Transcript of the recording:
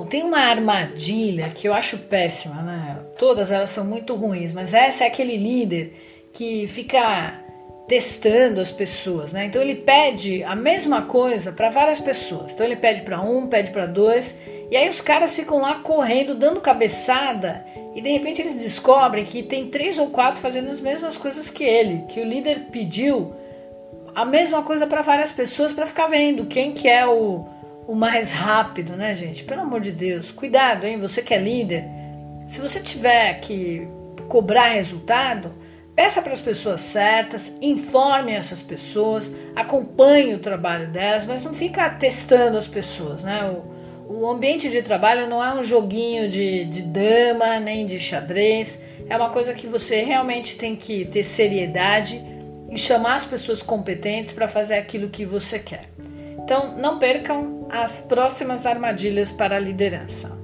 tem uma armadilha que eu acho péssima, né? Todas elas são muito ruins, mas essa é aquele líder que fica testando as pessoas, né? Então ele pede a mesma coisa para várias pessoas. Então ele pede para um, pede para dois, e aí os caras ficam lá correndo, dando cabeçada, e de repente eles descobrem que tem três ou quatro fazendo as mesmas coisas que ele, que o líder pediu a mesma coisa para várias pessoas para ficar vendo quem que é o, o mais rápido, né, gente? Pelo amor de Deus, cuidado, hein? Você que é líder, se você tiver que cobrar resultado, Peça para as pessoas certas, informe essas pessoas, acompanhe o trabalho delas, mas não fica testando as pessoas, né? O, o ambiente de trabalho não é um joguinho de, de dama nem de xadrez, é uma coisa que você realmente tem que ter seriedade e chamar as pessoas competentes para fazer aquilo que você quer. Então, não percam as próximas armadilhas para a liderança.